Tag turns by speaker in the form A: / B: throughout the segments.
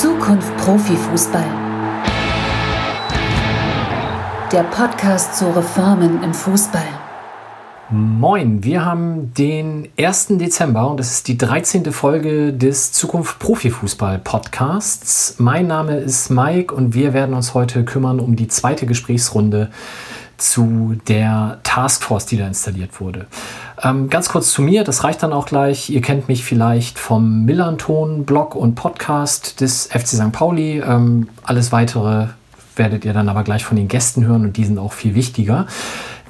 A: Zukunft Profifußball. Der Podcast zu Reformen im Fußball.
B: Moin, wir haben den 1. Dezember und es ist die 13. Folge des Zukunft Profifußball Podcasts. Mein Name ist Mike und wir werden uns heute kümmern um die zweite Gesprächsrunde zu der Taskforce, die da installiert wurde. Ähm, ganz kurz zu mir, das reicht dann auch gleich. Ihr kennt mich vielleicht vom Millanton-Blog und Podcast des FC St. Pauli. Ähm, alles weitere werdet ihr dann aber gleich von den Gästen hören und die sind auch viel wichtiger.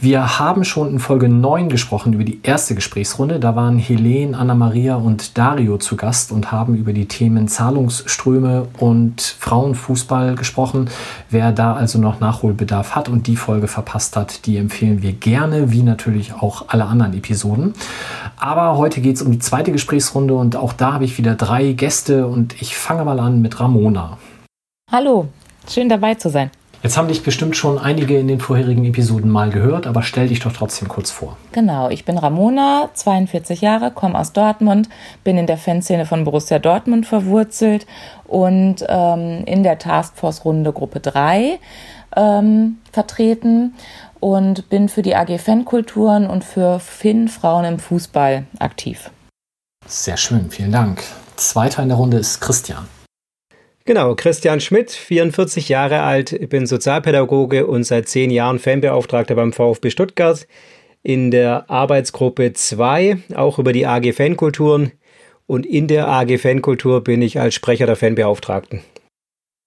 B: Wir haben schon in Folge 9 gesprochen über die erste Gesprächsrunde. Da waren Helene, Anna-Maria und Dario zu Gast und haben über die Themen Zahlungsströme und Frauenfußball gesprochen. Wer da also noch Nachholbedarf hat und die Folge verpasst hat, die empfehlen wir gerne, wie natürlich auch alle anderen Episoden. Aber heute geht es um die zweite Gesprächsrunde und auch da habe ich wieder drei Gäste und ich fange mal an mit Ramona.
C: Hallo, schön dabei zu sein.
B: Jetzt haben dich bestimmt schon einige in den vorherigen Episoden mal gehört, aber stell dich doch trotzdem kurz vor.
C: Genau, ich bin Ramona, 42 Jahre, komme aus Dortmund, bin in der Fanszene von Borussia Dortmund verwurzelt und ähm, in der Taskforce-Runde Gruppe 3 ähm, vertreten und bin für die AG Fankulturen und für Finn Frauen im Fußball aktiv.
B: Sehr schön, vielen Dank. Zweiter in der Runde ist Christian.
D: Genau, Christian Schmidt, 44 Jahre alt, ich bin Sozialpädagoge und seit zehn Jahren Fanbeauftragter beim VfB Stuttgart in der Arbeitsgruppe 2, auch über die AG Fankulturen. Und in der AG Fankultur bin ich als Sprecher der Fanbeauftragten.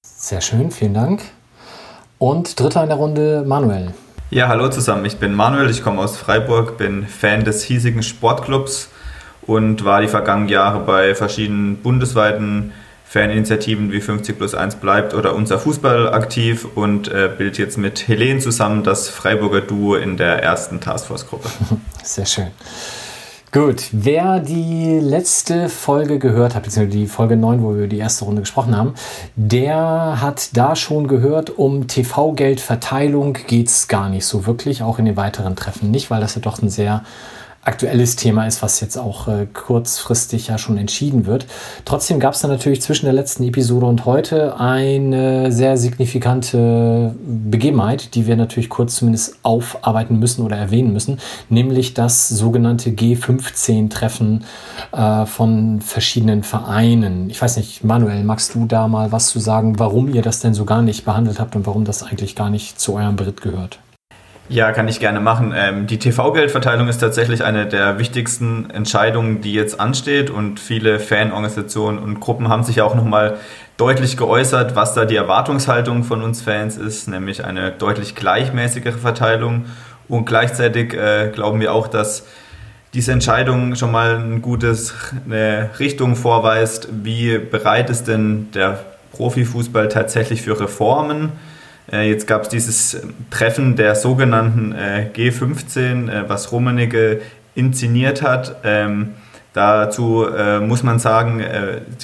B: Sehr schön, vielen Dank. Und dritter in der Runde, Manuel.
E: Ja, hallo zusammen, ich bin Manuel, ich komme aus Freiburg, bin Fan des hiesigen Sportclubs und war die vergangenen Jahre bei verschiedenen bundesweiten Faninitiativen wie 50 plus 1 bleibt oder unser Fußball aktiv und äh, bildet jetzt mit Helene zusammen das Freiburger Duo in der ersten Taskforce-Gruppe.
B: Sehr schön. Gut, wer die letzte Folge gehört hat, beziehungsweise die Folge 9, wo wir die erste Runde gesprochen haben, der hat da schon gehört, um TV-Geldverteilung geht es gar nicht so wirklich, auch in den weiteren Treffen nicht, weil das ja doch ein sehr aktuelles Thema ist, was jetzt auch äh, kurzfristig ja schon entschieden wird. Trotzdem gab es dann natürlich zwischen der letzten Episode und heute eine sehr signifikante Begebenheit, die wir natürlich kurz zumindest aufarbeiten müssen oder erwähnen müssen, nämlich das sogenannte G15-Treffen äh, von verschiedenen Vereinen. Ich weiß nicht, Manuel, magst du da mal was zu sagen, warum ihr das denn so gar nicht behandelt habt und warum das eigentlich gar nicht zu eurem Bericht gehört?
E: Ja, kann ich gerne machen. Ähm, die TV-Geldverteilung ist tatsächlich eine der wichtigsten Entscheidungen, die jetzt ansteht. Und viele Fanorganisationen und Gruppen haben sich auch nochmal deutlich geäußert, was da die Erwartungshaltung von uns Fans ist, nämlich eine deutlich gleichmäßigere Verteilung. Und gleichzeitig äh, glauben wir auch, dass diese Entscheidung schon mal ein gutes, eine Richtung vorweist, wie bereit ist denn der Profifußball tatsächlich für Reformen, jetzt gab es dieses ähm, Treffen der sogenannten äh, G15, äh, was Rummenigge inszeniert hat. Ähm, dazu muss man sagen,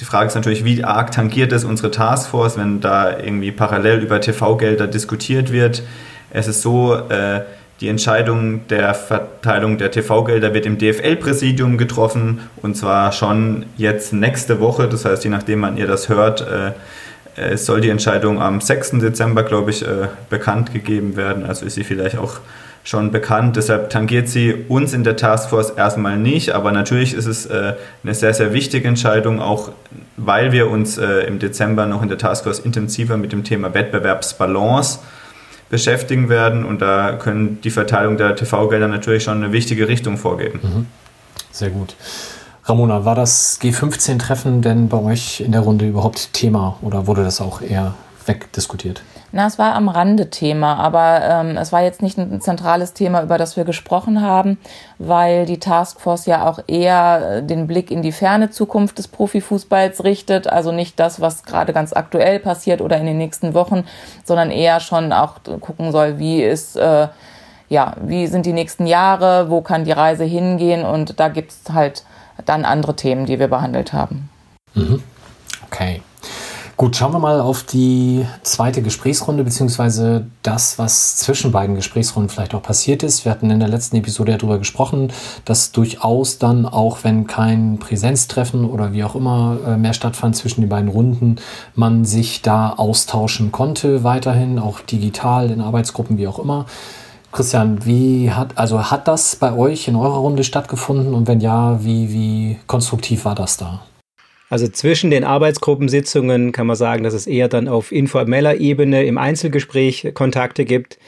E: die Frage ist natürlich, wie arg tangiert es unsere Taskforce, wenn da irgendwie parallel über TV-Gelder diskutiert wird. Es ist so, die Entscheidung der Verteilung der TV-Gelder wird im DFL-Präsidium getroffen und zwar schon jetzt nächste Woche. Das heißt, je nachdem man ihr das hört, es soll die Entscheidung am 6. Dezember, glaube ich, äh, bekannt gegeben werden. Also ist sie vielleicht auch schon bekannt. Deshalb tangiert sie uns in der Taskforce erstmal nicht. Aber natürlich ist es äh, eine sehr, sehr wichtige Entscheidung, auch weil wir uns äh, im Dezember noch in der Taskforce intensiver mit dem Thema Wettbewerbsbalance beschäftigen werden. Und da können die Verteilung der TV-Gelder natürlich schon eine wichtige Richtung vorgeben. Mhm.
B: Sehr gut. Ramona, war das G15-Treffen denn bei euch in der Runde überhaupt Thema oder wurde das auch eher wegdiskutiert?
C: Na, es war am Rande Thema, aber ähm, es war jetzt nicht ein zentrales Thema, über das wir gesprochen haben, weil die Taskforce ja auch eher den Blick in die ferne Zukunft des Profifußballs richtet, also nicht das, was gerade ganz aktuell passiert oder in den nächsten Wochen, sondern eher schon auch gucken soll, wie ist äh, ja, wie sind die nächsten Jahre, wo kann die Reise hingehen und da gibt's halt dann andere Themen, die wir behandelt haben.
B: Mhm. Okay. Gut, schauen wir mal auf die zweite Gesprächsrunde, beziehungsweise das, was zwischen beiden Gesprächsrunden vielleicht auch passiert ist. Wir hatten in der letzten Episode ja darüber gesprochen, dass durchaus dann, auch wenn kein Präsenztreffen oder wie auch immer äh, mehr stattfand zwischen den beiden Runden, man sich da austauschen konnte, weiterhin, auch digital in Arbeitsgruppen, wie auch immer. Christian, wie hat, also hat das bei euch in eurer Runde stattgefunden und wenn ja, wie, wie konstruktiv war das da?
D: Also zwischen den Arbeitsgruppensitzungen kann man sagen, dass es eher dann auf informeller Ebene im Einzelgespräch Kontakte gibt.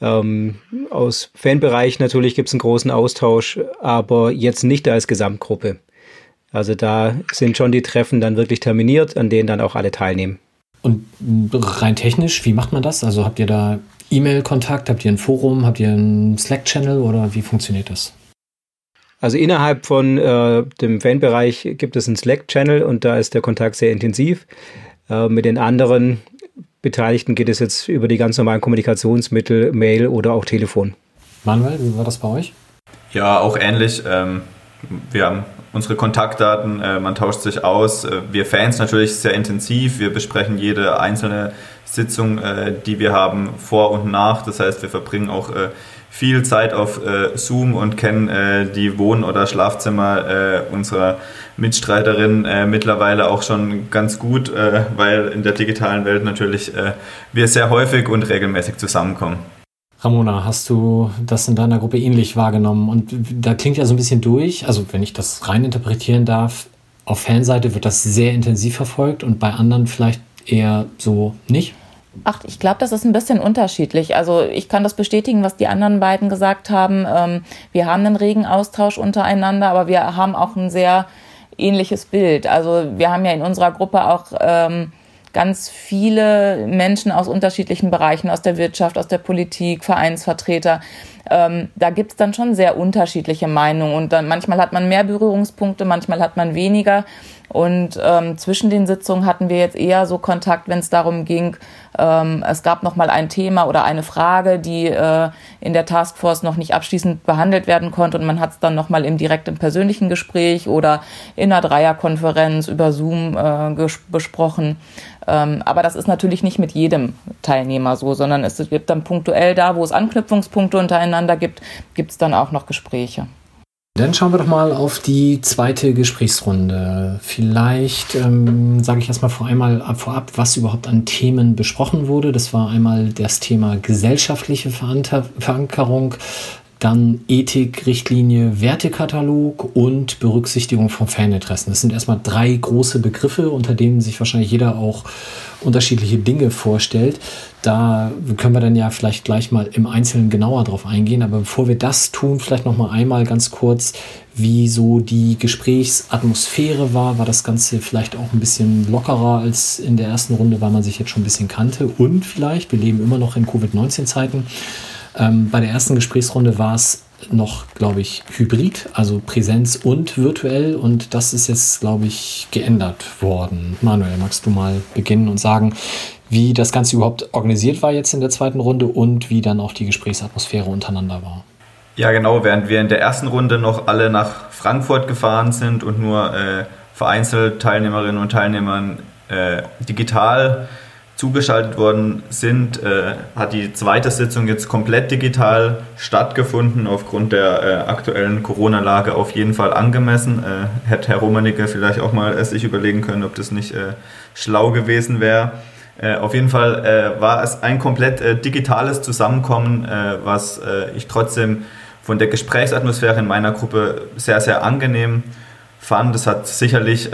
D: Ähm, aus Fanbereich natürlich gibt es einen großen Austausch, aber jetzt nicht als Gesamtgruppe. Also da sind schon die Treffen dann wirklich terminiert, an denen dann auch alle teilnehmen.
B: Und rein technisch, wie macht man das? Also habt ihr da E-Mail-Kontakt, habt ihr ein Forum, habt ihr einen Slack-Channel oder wie funktioniert das?
D: Also innerhalb von äh, dem Fanbereich gibt es einen Slack-Channel und da ist der Kontakt sehr intensiv. Äh, mit den anderen Beteiligten geht es jetzt über die ganz normalen Kommunikationsmittel, Mail oder auch Telefon.
B: Manuel, wie war das bei euch?
E: Ja, auch ähnlich. Ähm, wir haben unsere Kontaktdaten, äh, man tauscht sich aus. Äh, wir Fans natürlich sehr intensiv. Wir besprechen jede einzelne Sitzung, äh, die wir haben, vor und nach. Das heißt, wir verbringen auch äh, viel Zeit auf äh, Zoom und kennen äh, die Wohn- oder Schlafzimmer unserer Mitstreiterin mittlerweile auch schon ganz gut, weil in der digitalen Welt natürlich wir sehr häufig und regelmäßig zusammenkommen.
B: Ramona, hast du das in deiner Gruppe ähnlich wahrgenommen? Und da klingt ja so ein bisschen durch, also wenn ich das rein interpretieren darf, auf Fanseite wird das sehr intensiv verfolgt und bei anderen vielleicht eher so nicht?
C: Ach, ich glaube, das ist ein bisschen unterschiedlich. Also ich kann das bestätigen, was die anderen beiden gesagt haben. Ähm, wir haben einen regen Austausch untereinander, aber wir haben auch ein sehr ähnliches Bild. Also wir haben ja in unserer Gruppe auch ähm, ganz viele Menschen aus unterschiedlichen Bereichen, aus der Wirtschaft, aus der Politik, Vereinsvertreter. Ähm, da gibt's dann schon sehr unterschiedliche Meinungen und dann manchmal hat man mehr Berührungspunkte, manchmal hat man weniger. Und ähm, zwischen den Sitzungen hatten wir jetzt eher so Kontakt, wenn es darum ging, ähm, es gab noch mal ein Thema oder eine Frage, die äh, in der Taskforce noch nicht abschließend behandelt werden konnte und man hat es dann noch mal im direkten persönlichen Gespräch oder in einer Dreierkonferenz über Zoom äh, besprochen. Ähm, aber das ist natürlich nicht mit jedem Teilnehmer so, sondern es gibt dann punktuell da, wo es Anknüpfungspunkte untereinander gibt, gibt es dann auch noch Gespräche.
B: Dann schauen wir doch mal auf die zweite Gesprächsrunde. Vielleicht ähm, sage ich erstmal vor einmal ab, vorab, was überhaupt an Themen besprochen wurde. Das war einmal das Thema gesellschaftliche Verankerung, dann Ethik, Richtlinie, Wertekatalog und Berücksichtigung von Faninteressen. Das sind erstmal drei große Begriffe, unter denen sich wahrscheinlich jeder auch unterschiedliche Dinge vorstellt. Da können wir dann ja vielleicht gleich mal im Einzelnen genauer drauf eingehen. Aber bevor wir das tun, vielleicht noch mal einmal ganz kurz, wie so die Gesprächsatmosphäre war. War das Ganze vielleicht auch ein bisschen lockerer als in der ersten Runde, weil man sich jetzt schon ein bisschen kannte? Und vielleicht, wir leben immer noch in Covid-19-Zeiten. Ähm, bei der ersten Gesprächsrunde war es noch, glaube ich, hybrid, also Präsenz und virtuell. Und das ist jetzt, glaube ich, geändert worden. Manuel, magst du mal beginnen und sagen, wie das Ganze überhaupt organisiert war jetzt in der zweiten Runde und wie dann auch die Gesprächsatmosphäre untereinander war?
E: Ja, genau. Während wir in der ersten Runde noch alle nach Frankfurt gefahren sind und nur äh, vereinzelt Teilnehmerinnen und Teilnehmern äh, digital zugeschaltet worden sind, äh, hat die zweite Sitzung jetzt komplett digital stattgefunden, aufgrund der äh, aktuellen Corona-Lage auf jeden Fall angemessen. Äh, hätte Herr Romanicke vielleicht auch mal äh, sich überlegen können, ob das nicht schlau gewesen wäre. Äh, auf jeden Fall war es ein komplett digitales Zusammenkommen, was ich trotzdem von der Gesprächsatmosphäre in meiner Gruppe sehr, sehr angenehm fand. Es hat sicherlich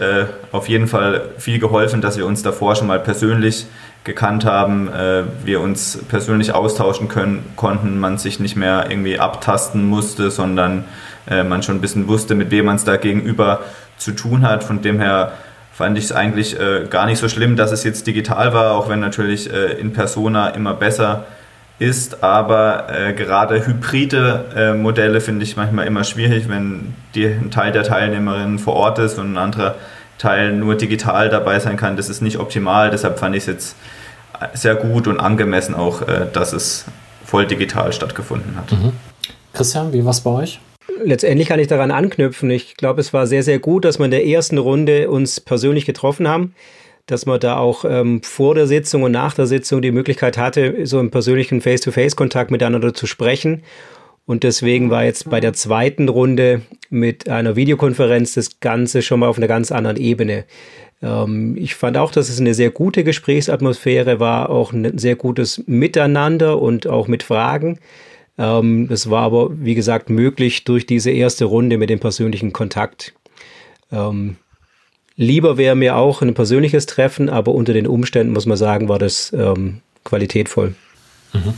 E: auf jeden Fall viel geholfen, dass wir uns davor schon mal persönlich gekannt haben, äh, wir uns persönlich austauschen können, konnten, man sich nicht mehr irgendwie abtasten musste, sondern äh, man schon ein bisschen wusste, mit wem man es da gegenüber zu tun hat. Von dem her fand ich es eigentlich äh, gar nicht so schlimm, dass es jetzt digital war, auch wenn natürlich äh, in Persona immer besser ist, aber äh, gerade hybride äh, Modelle finde ich manchmal immer schwierig, wenn die, ein Teil der Teilnehmerinnen vor Ort ist und ein anderer Teil nur digital dabei sein kann, das ist nicht optimal. Deshalb fand ich es jetzt sehr gut und angemessen auch, äh, dass es voll digital stattgefunden hat. Mhm.
B: Christian, wie war es bei euch?
D: Letztendlich kann ich daran anknüpfen. Ich glaube, es war sehr, sehr gut, dass wir in der ersten Runde uns persönlich getroffen haben. dass man da auch ähm, vor der Sitzung und nach der Sitzung die Möglichkeit hatte, so im persönlichen Face-to-Face-Kontakt miteinander zu sprechen. Und deswegen war jetzt bei der zweiten Runde mit einer Videokonferenz das Ganze schon mal auf einer ganz anderen Ebene. Ähm, ich fand auch, dass es eine sehr gute Gesprächsatmosphäre war, auch ein sehr gutes Miteinander und auch mit Fragen. Ähm, das war aber, wie gesagt, möglich durch diese erste Runde mit dem persönlichen Kontakt. Ähm, lieber wäre mir auch ein persönliches Treffen, aber unter den Umständen muss man sagen, war das ähm, qualitätvoll.
B: Mhm.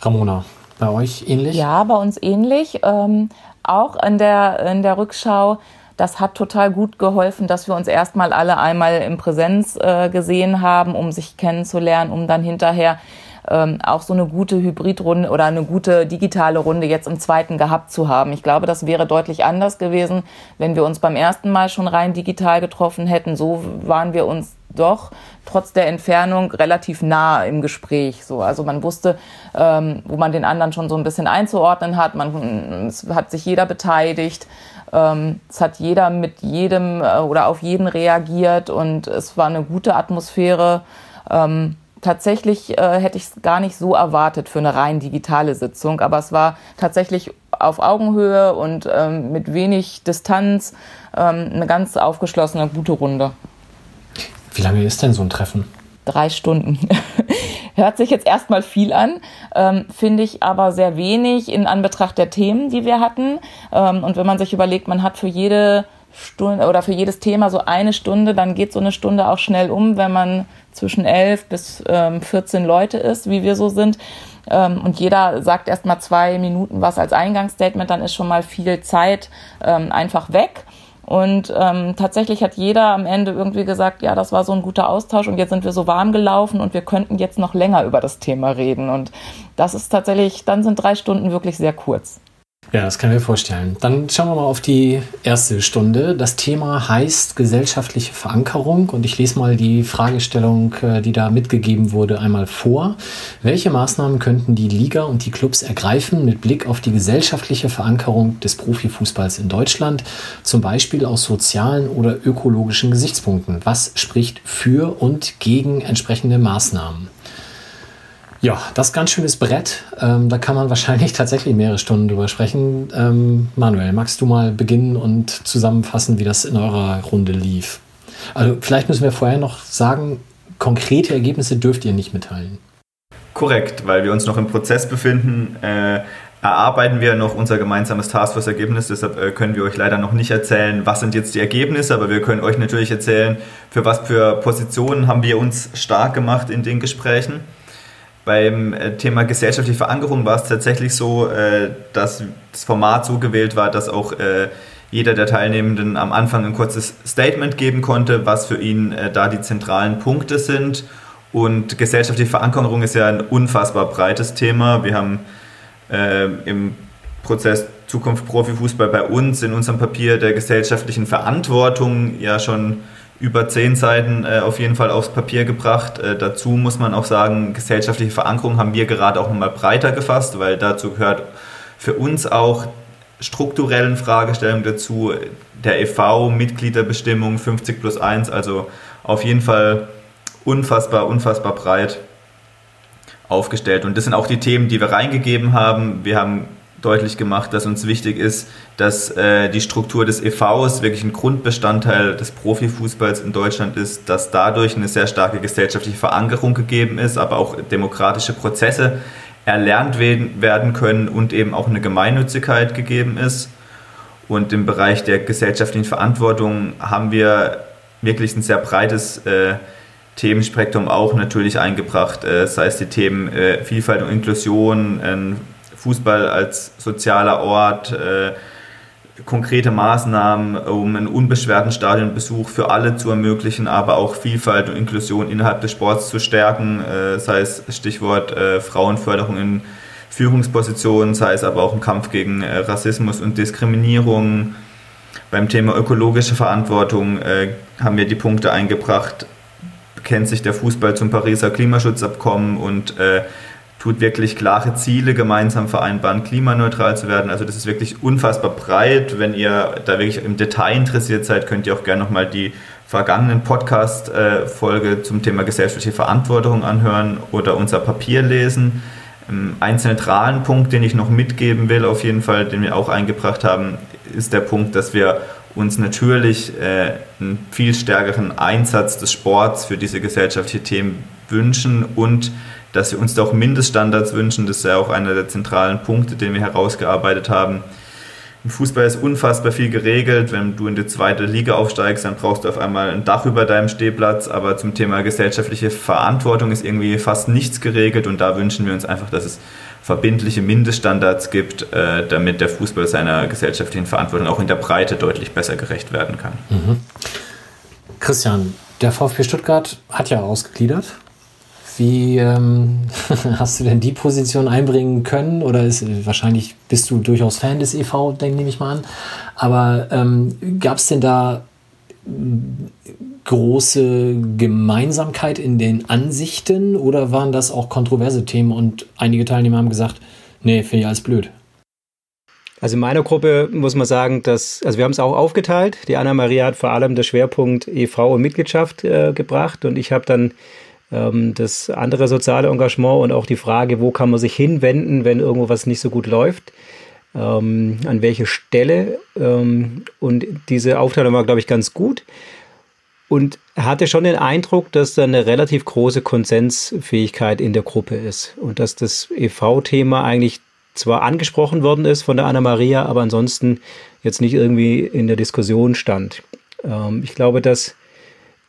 B: Ramona, bei euch ähnlich?
C: Ja, bei uns ähnlich. Ähm, auch in der, in der Rückschau, das hat total gut geholfen, dass wir uns erstmal alle einmal in Präsenz äh, gesehen haben, um sich kennenzulernen, um dann hinterher ähm, auch so eine gute Hybridrunde oder eine gute digitale Runde jetzt im zweiten gehabt zu haben. Ich glaube, das wäre deutlich anders gewesen, wenn wir uns beim ersten Mal schon rein digital getroffen hätten. So waren wir uns doch trotz der Entfernung relativ nah im Gespräch. So, also man wusste, ähm, wo man den anderen schon so ein bisschen einzuordnen hat. Man, es hat sich jeder beteiligt. Ähm, es hat jeder mit jedem äh, oder auf jeden reagiert und es war eine gute Atmosphäre. Ähm, tatsächlich äh, hätte ich es gar nicht so erwartet für eine rein digitale Sitzung, aber es war tatsächlich auf Augenhöhe und ähm, mit wenig Distanz ähm, eine ganz aufgeschlossene, gute Runde.
B: Wie lange ist denn so ein Treffen?
C: Drei Stunden. Hört sich jetzt erstmal viel an, ähm, finde ich aber sehr wenig in Anbetracht der Themen, die wir hatten. Ähm, und wenn man sich überlegt, man hat für jede Stunde oder für jedes Thema so eine Stunde, dann geht so eine Stunde auch schnell um, wenn man zwischen elf bis ähm, 14 Leute ist, wie wir so sind. Ähm, und jeder sagt erst mal zwei Minuten was als Eingangsstatement, dann ist schon mal viel Zeit ähm, einfach weg. Und ähm, tatsächlich hat jeder am Ende irgendwie gesagt, ja, das war so ein guter Austausch und jetzt sind wir so warm gelaufen und wir könnten jetzt noch länger über das Thema reden. Und das ist tatsächlich, dann sind drei Stunden wirklich sehr kurz.
B: Ja, das kann ich mir vorstellen. Dann schauen wir mal auf die erste Stunde. Das Thema heißt gesellschaftliche Verankerung und ich lese mal die Fragestellung, äh, die da mitgegeben wurde, einmal vor. Welche Maßnahmen könnten die Liga und die Clubs ergreifen mit Blick auf die gesellschaftliche Verankerung des Profifußballs in Deutschland, zum Beispiel aus sozialen oder ökologischen Gesichtspunkten? Was spricht für und gegen entsprechende Maßnahmen? Ja, das ist ganz schönes Brett. Ähm, da kann man wahrscheinlich tatsächlich mehrere Stunden drüber sprechen. Ähm, Manuel, magst du mal beginnen und zusammenfassen, wie das in eurer Runde lief? Also vielleicht müssen wir vorher noch sagen, konkrete Ergebnisse dürft ihr nicht mitteilen.
E: Korrekt, weil wir uns noch im Prozess befinden, äh, erarbeiten wir noch unser gemeinsames Taskforce-Ergebnis. Deshalb äh, können wir euch leider noch nicht erzählen, was sind jetzt die Ergebnisse, aber wir können euch natürlich erzählen, für was für Positionen haben wir uns stark gemacht in den Gesprächen. Beim äh, Thema gesellschaftliche Verankerung war es tatsächlich so, äh, dass das Format so gewählt war, dass auch äh, jeder der Teilnehmenden am Anfang ein kurzes Statement geben konnte, was für ihn da die zentralen Punkte sind. Und gesellschaftliche Verankerung ist ja ein unfassbar breites Thema. Wir haben im Prozess Zukunft Profifußball bei uns in unserem Papier der gesellschaftlichen Verantwortung ja schon über zehn Seiten äh, auf jeden Fall aufs Papier gebracht. Äh, dazu muss man auch sagen, gesellschaftliche Verankerung haben wir gerade auch nochmal breiter gefasst, weil dazu gehört für uns auch strukturellen Fragestellungen dazu, der EV, Mitgliederbestimmung 50 plus 1, also auf jeden Fall unfassbar, unfassbar breit aufgestellt. Und das sind auch die Themen, die wir reingegeben haben. Wir haben deutlich gemacht, dass uns wichtig ist, dass äh, die Struktur des EVs wirklich ein Grundbestandteil des Profifußballs in Deutschland ist, dass dadurch eine sehr starke gesellschaftliche Verankerung gegeben ist, aber auch demokratische Prozesse erlernt werden können und eben auch eine Gemeinnützigkeit gegeben ist. Und im Bereich der gesellschaftlichen Verantwortung haben wir wirklich ein sehr breites äh, Themenspektrum auch natürlich eingebracht, äh, sei es die Themen äh, Vielfalt und Inklusion, Fußball als sozialer Ort, äh, konkrete Maßnahmen, um einen unbeschwerten Stadionbesuch für alle zu ermöglichen, aber auch Vielfalt und Inklusion innerhalb des Sports zu stärken, äh, sei es Stichwort äh, Frauenförderung in Führungspositionen, sei es aber auch ein Kampf gegen äh, Rassismus und Diskriminierung. Beim Thema ökologische Verantwortung äh, haben wir die Punkte eingebracht, bekennt sich der Fußball zum Pariser Klimaschutzabkommen und äh, tut wirklich klare Ziele gemeinsam vereinbaren, klimaneutral zu werden. Also das ist wirklich unfassbar breit. Wenn ihr da wirklich im Detail interessiert seid, könnt ihr auch gerne nochmal die vergangenen Podcast-Folge zum Thema gesellschaftliche Verantwortung anhören oder unser Papier lesen. Ähm, ein zentralen Punkt, den ich noch mitgeben will, auf jeden Fall, den wir auch eingebracht haben, ist der Punkt, dass wir uns natürlich äh, einen viel stärkeren Einsatz des Sports für diese gesellschaftlichen Themen wünschen und dass wir uns da auch Mindeststandards wünschen. Das ist ja auch einer der zentralen Punkte, den wir herausgearbeitet haben. Im Fußball ist unfassbar viel geregelt. Wenn du in die zweite Liga aufsteigst, dann brauchst du auf einmal ein Dach über deinem Stehplatz. Aber zum Thema gesellschaftliche Verantwortung ist irgendwie fast nichts geregelt. Und da wünschen wir uns einfach, dass es verbindliche Mindeststandards gibt, äh, damit der Fußball seiner gesellschaftlichen Verantwortung auch in der Breite deutlich besser gerecht werden kann. Mhm.
B: Christian, der VfB Stuttgart hat ja ausgegliedert. Wie ähm, hast du denn die Position einbringen können? Oder ist, wahrscheinlich bist du durchaus Fan des EV, denke ich mal an. Aber ähm, gab es denn da große Gemeinsamkeit in den Ansichten oder waren das auch kontroverse Themen und einige Teilnehmer haben gesagt, nee, finde ich alles blöd?
D: Also in meiner Gruppe muss man sagen, dass, also wir haben es auch aufgeteilt. Die Anna-Maria hat vor allem den Schwerpunkt EV und Mitgliedschaft äh, gebracht und ich habe dann das andere soziale Engagement und auch die Frage, wo kann man sich hinwenden, wenn irgendwo was nicht so gut läuft, ähm, an welche Stelle. Ähm, und diese Aufteilung war, glaube ich, ganz gut. Und hatte schon den Eindruck, dass da eine relativ große Konsensfähigkeit in der Gruppe ist und dass das EV-Thema eigentlich zwar angesprochen worden ist von der Anna-Maria, aber ansonsten jetzt nicht irgendwie in der Diskussion stand. Ähm, ich glaube, dass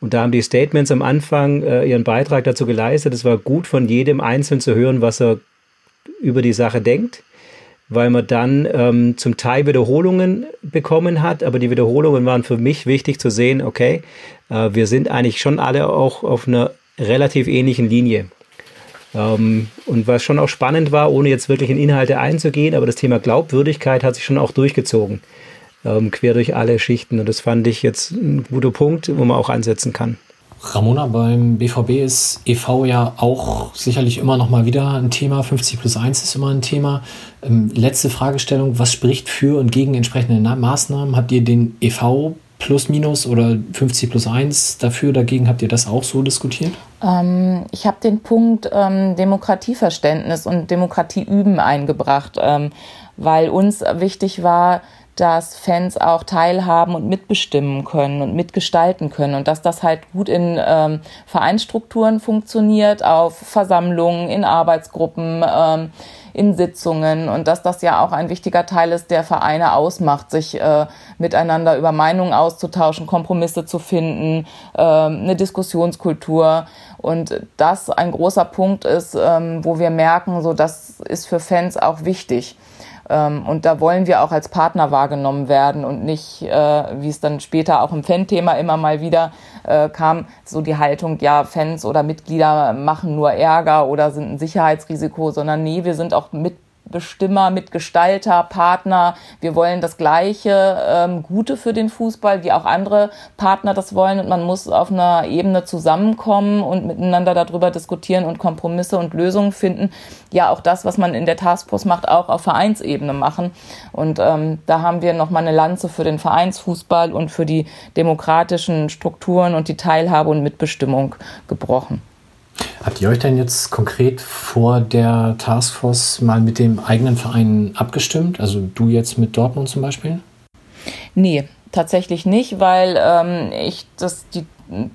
D: und da haben die Statements am Anfang äh, ihren Beitrag dazu geleistet. Es war gut von jedem Einzelnen zu hören, was er über die Sache denkt, weil man dann ähm, zum Teil Wiederholungen bekommen hat. Aber die Wiederholungen waren für mich wichtig zu sehen, okay, äh, wir sind eigentlich schon alle auch auf einer relativ ähnlichen Linie. Ähm, und was schon auch spannend war, ohne jetzt wirklich in Inhalte einzugehen, aber das Thema Glaubwürdigkeit hat sich schon auch durchgezogen ähm, quer durch alle Schichten. Und das fand ich jetzt ein guter Punkt, wo man auch ansetzen kann.
B: Ramona, beim BVB ist EV ja auch sicherlich immer noch mal wieder ein Thema. 50 plus 1 ist immer ein Thema. Ähm, letzte Fragestellung, was spricht für und gegen entsprechende Maßnahmen? Habt ihr den EV plus minus oder 50 plus 1 dafür, dagegen? Habt ihr das auch so diskutiert?
C: Ähm, ich habe den Punkt ähm, Demokratieverständnis und Demokratie üben eingebracht, ähm, weil uns wichtig war, dass Fans auch teilhaben und mitbestimmen können und mitgestalten können und dass das halt gut in ähm, Vereinsstrukturen funktioniert, auf Versammlungen, in Arbeitsgruppen, ähm, in Sitzungen und dass das ja auch ein wichtiger Teil ist, der Vereine ausmacht, sich äh, miteinander über Meinungen auszutauschen, Kompromisse zu finden, äh, eine Diskussionskultur und das ein großer Punkt ist, ähm, wo wir merken, so das ist für Fans auch wichtig. Ähm, und da wollen wir auch als Partner wahrgenommen werden und nicht, äh, wie es dann später auch im Fan-Thema immer mal wieder äh, kam, so die Haltung, ja, Fans oder Mitglieder machen nur Ärger oder sind ein Sicherheitsrisiko, sondern nee, wir sind auch mit Mitbestimmer, Mitgestalter, Partner. Wir wollen das gleiche ähm, Gute für den Fußball, wie auch andere Partner das wollen. Und man muss auf einer Ebene zusammenkommen und miteinander darüber diskutieren und Kompromisse und Lösungen finden. Ja, auch das, was man in der Taskforce macht, auch auf Vereinsebene machen. Und ähm, da haben wir nochmal eine Lanze für den Vereinsfußball und für die demokratischen Strukturen und die Teilhabe und Mitbestimmung gebrochen.
B: Habt ihr euch denn jetzt konkret vor der Taskforce mal mit dem eigenen Verein abgestimmt? Also du jetzt mit Dortmund zum Beispiel?
C: Nee, tatsächlich nicht, weil ähm, ich das, die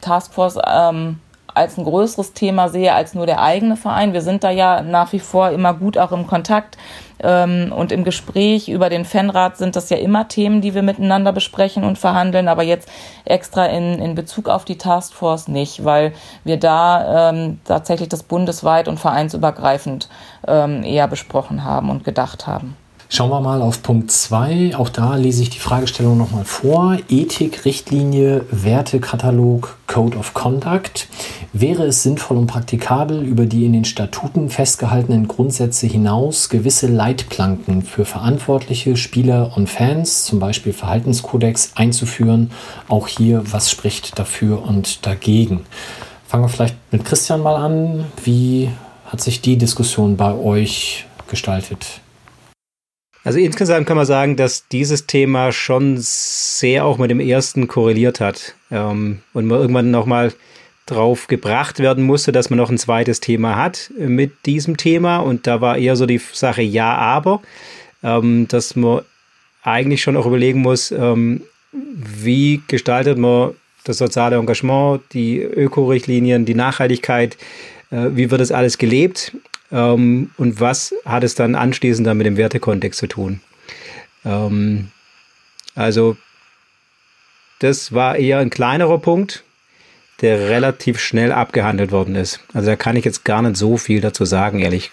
C: Taskforce ähm, als ein größeres Thema sehe als nur der eigene Verein. Wir sind da ja nach wie vor immer gut auch im Kontakt ähm, und im Gespräch über den Fanrat sind das ja immer Themen, die wir miteinander besprechen und verhandeln, aber jetzt extra in, in Bezug auf die Taskforce nicht, weil wir da ähm, tatsächlich das bundesweit und vereinsübergreifend ähm, eher besprochen haben und gedacht haben.
B: Schauen wir mal auf Punkt 2. Auch da lese ich die Fragestellung nochmal vor. Ethik, Richtlinie, Wertekatalog, Code of Conduct. Wäre es sinnvoll und praktikabel, über die in den Statuten festgehaltenen Grundsätze hinaus gewisse Leitplanken für verantwortliche Spieler und Fans, zum Beispiel Verhaltenskodex, einzuführen? Auch hier, was spricht dafür und dagegen? Fangen wir vielleicht mit Christian mal an. Wie hat sich die Diskussion bei euch gestaltet?
D: Also insgesamt kann man sagen, dass dieses Thema schon sehr auch mit dem ersten korreliert hat ähm, und man irgendwann nochmal drauf gebracht werden musste, dass man noch ein zweites Thema hat mit diesem Thema. Und da war eher so die Sache ja, aber, ähm, dass man eigentlich schon auch überlegen muss, ähm, wie gestaltet man das soziale Engagement, die Ökorichtlinien, die Nachhaltigkeit, äh, wie wird das alles gelebt ähm, und was hat es dann anschließend dann mit dem Wertekontext zu tun? Ähm, also das war eher ein kleinerer Punkt, der relativ schnell abgehandelt worden ist. Also da kann ich jetzt gar nicht so viel dazu sagen, ehrlich.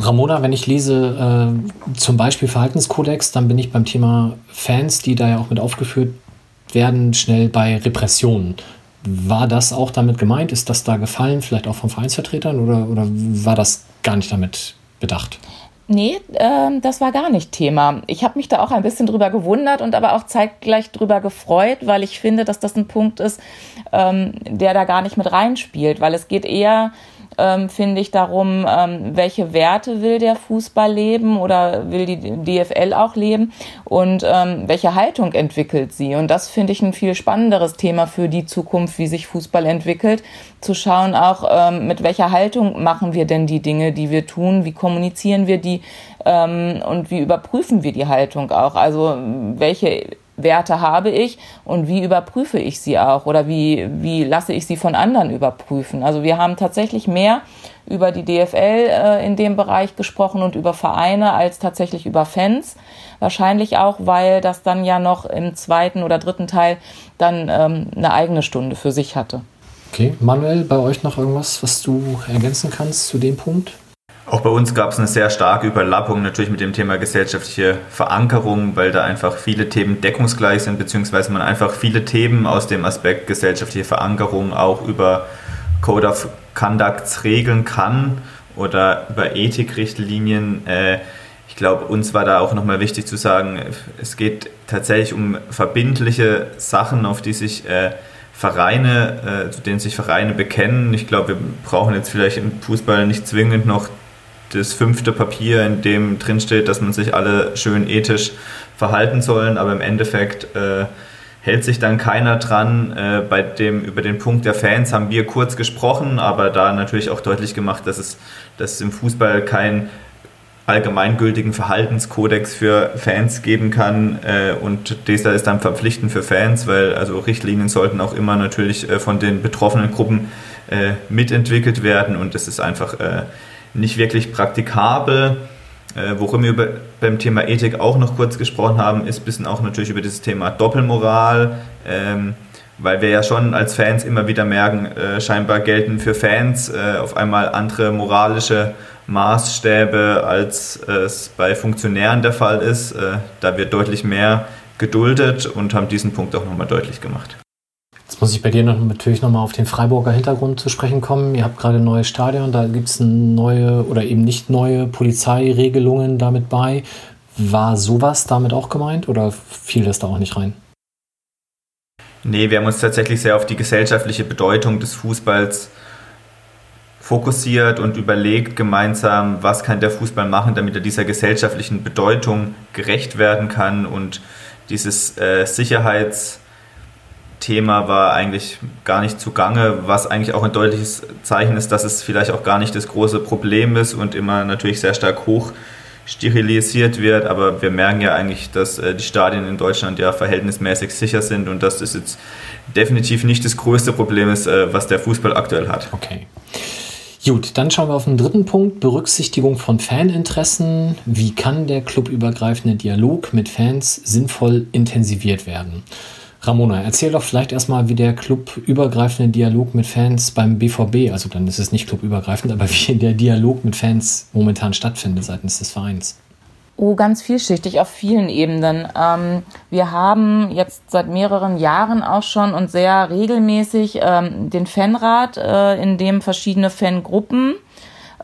B: Ramona, wenn ich lese äh, zum Beispiel Verhaltenskodex, dann bin ich beim Thema Fans, die da ja auch mit aufgeführt werden, schnell bei Repressionen. War das auch damit gemeint? Ist das da gefallen, vielleicht auch von Vereinsvertretern oder, oder war das gar nicht damit bedacht?
C: Nee, äh, das war gar nicht Thema. Ich habe mich da auch ein bisschen drüber gewundert und aber auch zeitgleich drüber gefreut, weil ich finde, dass das ein Punkt ist, ähm, der da gar nicht mit reinspielt, weil es geht eher ähm, finde ich, darum, ähm, welche Werte will der Fußball leben oder will die DFL auch leben und ähm, welche Haltung entwickelt sie. Und das finde ich ein viel spannenderes Thema für die Zukunft, wie sich Fußball entwickelt, zu schauen auch, ähm, mit welcher Haltung machen wir denn die Dinge, die wir tun, wie kommunizieren wir die ähm, und wie überprüfen wir die Haltung auch. Also welche Werte habe ich und wie überprüfe ich sie auch oder wie, wie lasse ich sie von anderen überprüfen. Also wir haben tatsächlich mehr über die DFL äh, in dem Bereich gesprochen und über Vereine als tatsächlich über Fans. Wahrscheinlich auch, weil das dann ja noch im zweiten oder dritten Teil dann ähm, eine eigene Stunde für sich hatte.
B: Okay, Manuel, bei euch noch irgendwas, was du ergänzen kannst zu dem Punkt?
E: Auch bei uns gab es eine sehr starke Überlappung natürlich mit dem Thema gesellschaftliche Verankerung, weil da einfach viele Themen deckungsgleich sind, beziehungsweise man einfach viele Themen aus dem Aspekt gesellschaftliche Verankerung auch über Code of Conducts regeln kann oder über Ethikrichtlinien. Äh, ich glaube, uns war da auch nochmal wichtig zu sagen, es geht tatsächlich um verbindliche Sachen, auf die sich äh, Vereine, äh, zu denen sich Vereine bekennen. Ich glaube, wir brauchen jetzt vielleicht im Fußball nicht zwingend noch das fünfte Papier, in dem drin steht, dass man sich alle schön ethisch verhalten sollen, aber im Endeffekt äh, hält sich dann keiner dran. Äh, bei dem, über den Punkt der Fans haben wir kurz gesprochen, aber da natürlich auch deutlich gemacht, dass es, dass es im Fußball keinen allgemeingültigen Verhaltenskodex für Fans geben kann. Äh, und dieser ist dann verpflichtend für Fans, weil also Richtlinien sollten auch immer natürlich äh, von den betroffenen Gruppen äh, mitentwickelt werden. Und das ist einfach äh, nicht wirklich praktikabel. Äh, worüber wir beim Thema Ethik auch noch kurz gesprochen haben, ist ein bisschen auch natürlich über dieses Thema Doppelmoral, ähm, weil wir ja schon als Fans immer wieder merken, äh, scheinbar gelten für Fans äh, auf einmal andere moralische Maßstäbe, als es bei Funktionären der Fall ist. Äh, da wird deutlich mehr geduldet und haben diesen Punkt auch nochmal deutlich gemacht.
B: Jetzt muss ich bei dir noch, natürlich nochmal auf den Freiburger Hintergrund zu sprechen kommen. Ihr habt gerade ein neues Stadion, da gibt es neue oder eben nicht neue Polizeiregelungen damit bei. War sowas damit auch gemeint oder fiel das da auch nicht rein?
E: Nee, wir haben uns tatsächlich sehr auf die gesellschaftliche Bedeutung des Fußballs fokussiert und überlegt gemeinsam, was kann der Fußball machen, damit er dieser gesellschaftlichen Bedeutung gerecht werden kann und dieses äh, Sicherheits- Thema war eigentlich gar nicht zugange, was eigentlich auch ein deutliches Zeichen ist, dass es vielleicht auch gar nicht das große Problem ist und immer natürlich sehr stark hoch sterilisiert wird, aber wir merken ja eigentlich, dass äh, die Stadien in Deutschland ja verhältnismäßig sicher sind und dass das jetzt definitiv nicht das größte Problem ist, äh, was der Fußball aktuell hat.
B: Okay. Gut, dann schauen wir auf den dritten Punkt, Berücksichtigung von Faninteressen. Wie kann der clubübergreifende Dialog mit Fans sinnvoll intensiviert werden? Ramona, erzähl doch vielleicht erstmal, wie der clubübergreifende Dialog mit Fans beim BVB, also dann ist es nicht clubübergreifend, aber wie der Dialog mit Fans momentan stattfindet seitens des Vereins.
C: Oh, ganz vielschichtig auf vielen Ebenen. Ähm, wir haben jetzt seit mehreren Jahren auch schon und sehr regelmäßig ähm, den Fanrat, äh, in dem verschiedene Fangruppen,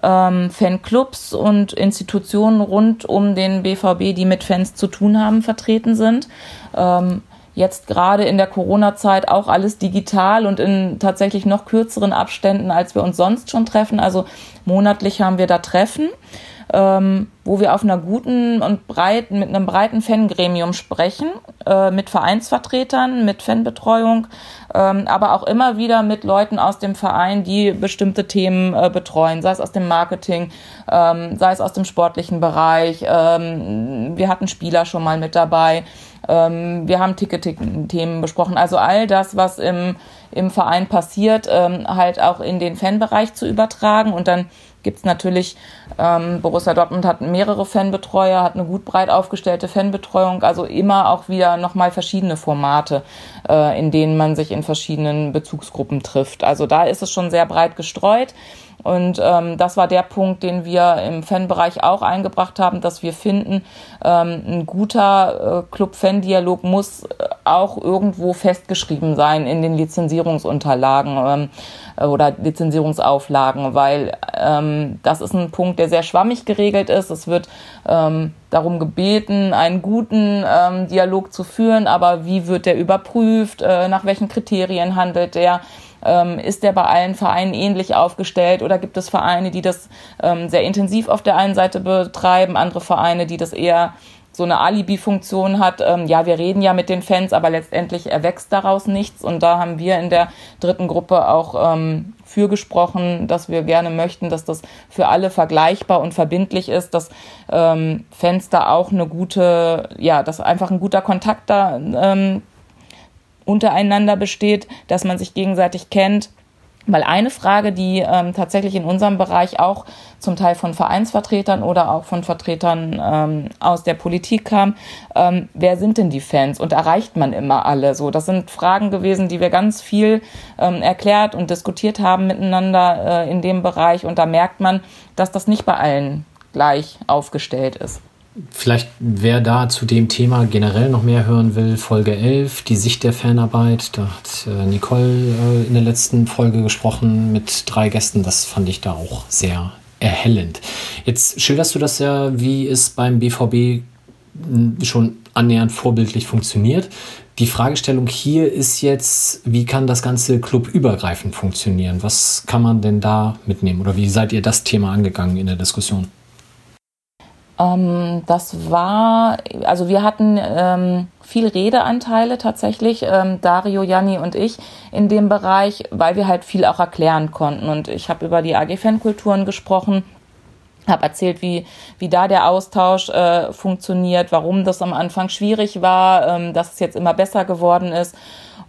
C: ähm, Fanclubs und Institutionen rund um den BVB, die mit Fans zu tun haben, vertreten sind. Ähm, jetzt gerade in der Corona-Zeit auch alles digital und in tatsächlich noch kürzeren Abständen, als wir uns sonst schon treffen. Also monatlich haben wir da Treffen ähm, wo wir auf einer guten und breiten, mit einem breiten Fangremium sprechen, äh, mit Vereinsvertretern, mit Fanbetreuung, ähm, aber auch immer wieder mit Leuten aus dem Verein, die bestimmte Themen äh, betreuen, sei es aus dem Marketing, ähm, sei es aus dem sportlichen Bereich. Ähm, wir hatten Spieler schon mal mit dabei. Ähm, wir haben Ticketing-Themen besprochen. Also all das, was im, im Verein passiert, ähm, halt auch in den Fanbereich zu übertragen und dann gibt es natürlich, ähm, Borussia Dortmund hat mehrere Fanbetreuer, hat eine gut breit aufgestellte Fanbetreuung, also immer auch wieder nochmal verschiedene Formate, äh, in denen man sich in verschiedenen Bezugsgruppen trifft. Also da ist es schon sehr breit gestreut. Und ähm, das war der Punkt, den wir im Fanbereich auch eingebracht haben, dass wir finden, ähm, ein guter äh, Club-Fan-Dialog muss äh, auch irgendwo festgeschrieben sein in den Lizenzierungsunterlagen ähm, äh, oder Lizenzierungsauflagen, weil ähm, das ist ein Punkt, der sehr schwammig geregelt ist. Es wird ähm, darum gebeten, einen guten ähm, Dialog zu führen, aber wie wird der überprüft, äh, nach welchen Kriterien handelt der? Ähm, ist der bei allen Vereinen ähnlich aufgestellt oder gibt es Vereine, die das ähm, sehr intensiv auf der einen Seite betreiben, andere Vereine, die das eher so eine Alibi-Funktion hat, ähm, ja, wir reden ja mit den Fans, aber letztendlich erwächst daraus nichts. Und da haben wir in der dritten Gruppe auch ähm, für gesprochen, dass wir gerne möchten, dass das für alle vergleichbar und verbindlich ist, dass ähm, Fans da auch eine gute, ja, dass einfach ein guter Kontakt da ähm, untereinander besteht, dass man sich gegenseitig kennt. Weil eine Frage, die ähm, tatsächlich in unserem Bereich auch zum Teil von Vereinsvertretern oder auch von Vertretern ähm, aus der Politik kam, ähm, wer sind denn die Fans und erreicht man immer alle? So, das sind Fragen gewesen, die wir ganz viel ähm, erklärt und diskutiert haben miteinander äh, in dem Bereich und da merkt man, dass das nicht bei allen gleich aufgestellt ist.
B: Vielleicht, wer da zu dem Thema generell noch mehr hören will, Folge 11, die Sicht der Fanarbeit. Da hat äh, Nicole äh, in der letzten Folge gesprochen mit drei Gästen. Das fand ich da auch sehr erhellend. Jetzt schilderst du das ja, wie es beim BVB schon annähernd vorbildlich funktioniert. Die Fragestellung hier ist jetzt, wie kann das Ganze clubübergreifend funktionieren? Was kann man denn da mitnehmen? Oder wie seid ihr das Thema angegangen in der Diskussion?
C: Ähm, das war, also wir hatten ähm, viel Redeanteile tatsächlich, ähm, Dario, Janni und ich in dem Bereich, weil wir halt viel auch erklären konnten. Und ich habe über die AG-Fankulturen gesprochen, habe erzählt, wie, wie da der Austausch äh, funktioniert, warum das am Anfang schwierig war, ähm, dass es jetzt immer besser geworden ist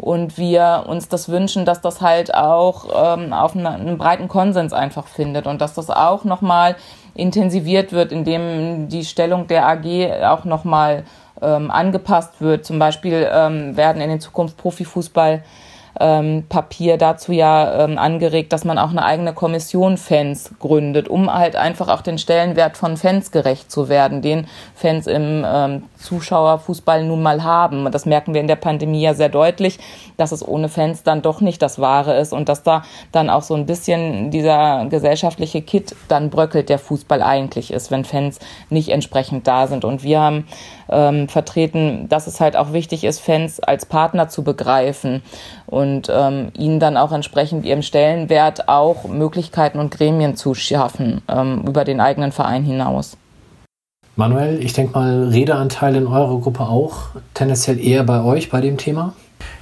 C: und wir uns das wünschen, dass das halt auch ähm, auf eine, einen breiten Konsens einfach findet und dass das auch nochmal intensiviert wird, indem die Stellung der AG auch nochmal ähm, angepasst wird. Zum Beispiel ähm, werden in den Zukunft Profifußball ähm, Papier dazu ja ähm, angeregt, dass man auch eine eigene Kommission Fans gründet, um halt einfach auch den Stellenwert von Fans gerecht zu werden, den Fans im ähm, Zuschauerfußball nun mal haben. Das merken wir in der Pandemie ja sehr deutlich, dass es ohne Fans dann doch nicht das Wahre ist und dass da dann auch so ein bisschen dieser gesellschaftliche Kit dann bröckelt, der Fußball eigentlich ist, wenn Fans nicht entsprechend da sind. Und wir haben ähm, vertreten, dass es halt auch wichtig ist, Fans als Partner zu begreifen und ähm, ihnen dann auch entsprechend ihrem Stellenwert auch Möglichkeiten und Gremien zu schaffen ähm, über den eigenen Verein hinaus.
B: Manuel, ich denke mal, Redeanteil in eurer Gruppe auch tendenziell eher bei euch bei dem Thema?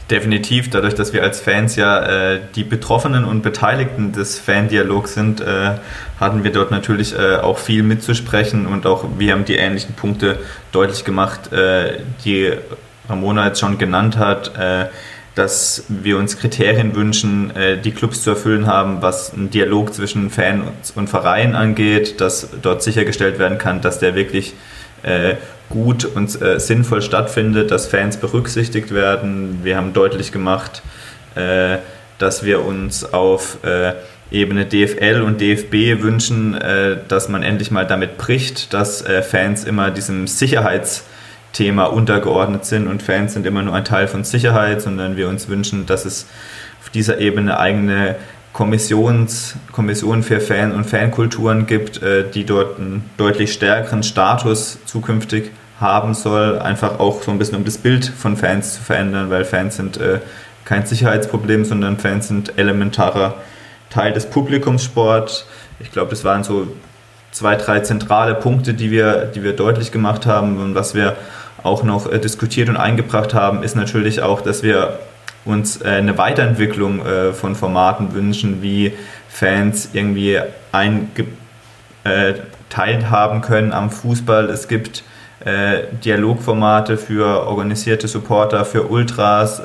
E: Definitiv, dadurch, dass wir als Fans ja äh, die Betroffenen und Beteiligten des Fandialogs sind, äh, hatten wir dort natürlich äh, auch viel mitzusprechen und auch wir haben die ähnlichen Punkte deutlich gemacht, äh, die Ramona jetzt schon genannt hat äh, dass wir uns Kriterien wünschen, äh, die Clubs zu erfüllen haben, was einen Dialog zwischen Fan und Verein angeht, dass dort sichergestellt werden kann, dass der wirklich äh, gut und äh, sinnvoll stattfindet, dass Fans berücksichtigt werden. Wir haben deutlich gemacht, dass wir uns auf Ebene DFL und DFB wünschen, dass man endlich mal damit bricht, dass Fans immer diesem Sicherheits- Thema untergeordnet sind und Fans sind immer nur ein Teil von Sicherheit, sondern wir uns wünschen, dass es auf dieser Ebene eigene Kommissions, Kommissionen für Fan- und Fankulturen gibt, äh, die dort einen deutlich stärkeren Status zukünftig haben soll, einfach auch so ein bisschen um das Bild von Fans zu verändern, weil Fans sind äh, kein Sicherheitsproblem, sondern Fans sind elementarer Teil des Publikumssports. Ich glaube, das waren so zwei, drei zentrale Punkte, die wir, die wir deutlich gemacht haben und was wir auch noch äh, diskutiert und eingebracht haben, ist natürlich auch, dass wir uns äh, eine Weiterentwicklung äh, von Formaten wünschen, wie Fans irgendwie eingeteilt haben können am Fußball. Es gibt Dialogformate für organisierte Supporter, für Ultras.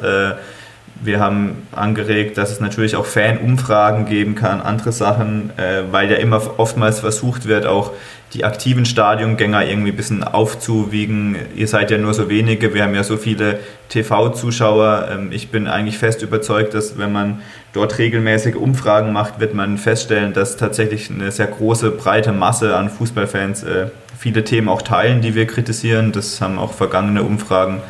E: Äh, wir haben angeregt, dass es natürlich auch Fanumfragen geben kann, andere Sachen, äh, weil ja immer oftmals versucht wird, auch die aktiven Stadiongänger irgendwie ein bisschen aufzuwiegen. Ihr seid ja nur so wenige, wir haben ja so viele TV-Zuschauer. Ähm, ich bin eigentlich fest überzeugt, dass wenn man dort regelmäßig Umfragen macht, wird man feststellen, dass tatsächlich eine sehr große, breite Masse an Fußballfans äh, viele Themen auch teilen, die wir kritisieren. Das haben auch vergangene Umfragen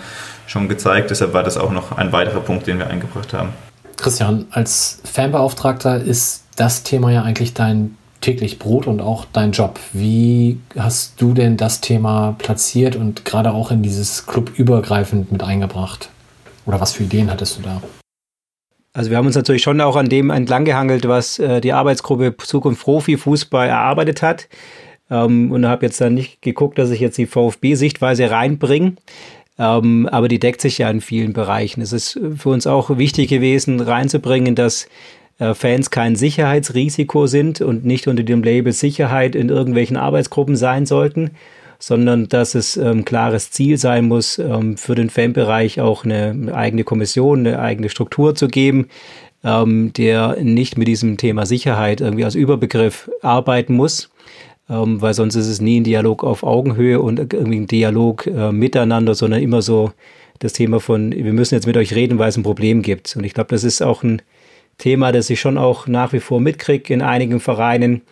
E: schon gezeigt. Deshalb war das auch noch ein weiterer Punkt, den wir eingebracht haben.
B: Christian, als Fanbeauftragter ist das Thema ja eigentlich dein täglich Brot und auch dein Job. Wie hast du denn das Thema platziert und gerade auch in dieses Club übergreifend mit eingebracht? Oder was für Ideen hattest du da?
D: Also wir haben uns natürlich schon auch an dem entlang gehangelt, was äh, die Arbeitsgruppe Zukunft Profi Fußball erarbeitet hat. Ähm, und habe jetzt dann nicht geguckt, dass ich jetzt die VfB-Sichtweise reinbringe. Ähm, aber die deckt sich ja in vielen Bereichen. Es ist für uns auch wichtig gewesen, reinzubringen, dass äh, Fans kein Sicherheitsrisiko sind und nicht unter dem Label Sicherheit in irgendwelchen Arbeitsgruppen sein sollten, sondern dass es ähm, klares Ziel sein muss, ähm, für den Fanbereich auch eine eigene Kommission, eine eigene Struktur zu geben, ähm, der nicht mit diesem Thema Sicherheit irgendwie als Überbegriff arbeiten muss, ähm, weil sonst ist es nie ein Dialog auf Augenhöhe und irgendwie ein Dialog äh, miteinander, sondern immer so das Thema von, wir müssen jetzt mit euch reden, weil es ein Problem gibt. Und ich glaube, das ist auch ein Thema, das ich schon auch nach wie vor mitkriege in einigen Vereinen,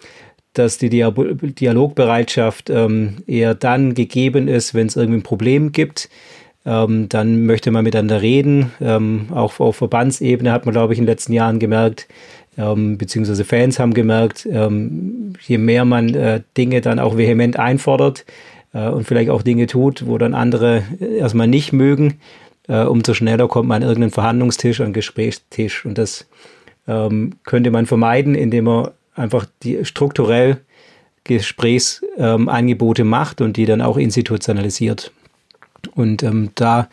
D: dass die Dialogbereitschaft ähm, eher dann gegeben ist, wenn es irgendwie ein Problem gibt. Ähm, dann möchte man miteinander reden. Ähm, auch auf Verbandsebene hat man, glaube ich, in den letzten Jahren gemerkt, ähm, beziehungsweise Fans haben gemerkt, ähm, je mehr man äh, Dinge dann auch vehement einfordert äh, und vielleicht auch Dinge tut, wo dann andere erstmal nicht mögen, äh, umso schneller kommt man an irgendeinen Verhandlungstisch, an einen Gesprächstisch. Und das ähm, könnte man vermeiden, indem man einfach die strukturell Gesprächsangebote macht und die dann auch institutionalisiert. Und ähm, da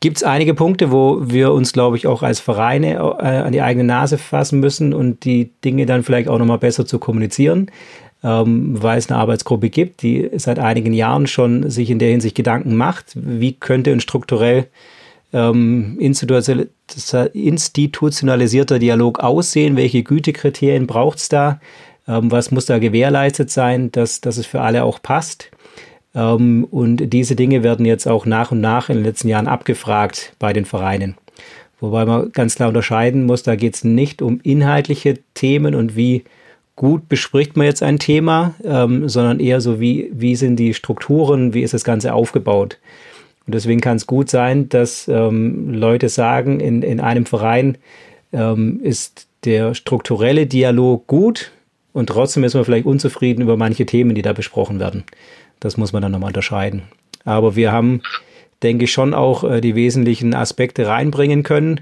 D: gibt es einige Punkte, wo wir uns, glaube ich, auch als Vereine äh, an die eigene Nase fassen müssen und die Dinge dann vielleicht auch nochmal besser zu kommunizieren, ähm, weil es eine Arbeitsgruppe gibt, die seit einigen Jahren schon sich in der Hinsicht Gedanken macht, wie könnte ein strukturell ähm, institutionalisierter Dialog aussehen, welche Gütekriterien braucht es da, ähm, was muss da gewährleistet sein, dass, dass es für alle auch passt. Ähm, und diese Dinge werden jetzt auch nach und nach in den letzten Jahren abgefragt bei den Vereinen. Wobei man ganz klar unterscheiden muss, da geht es nicht um inhaltliche Themen und wie gut bespricht man jetzt ein Thema, ähm, sondern eher so, wie, wie sind die Strukturen, wie ist das Ganze aufgebaut. Und deswegen kann es gut sein, dass ähm, Leute sagen, in, in einem Verein ähm, ist der strukturelle Dialog gut und trotzdem ist man vielleicht unzufrieden über manche Themen, die da besprochen werden. Das muss man dann nochmal unterscheiden. Aber wir haben, denke ich, schon auch äh, die wesentlichen Aspekte reinbringen können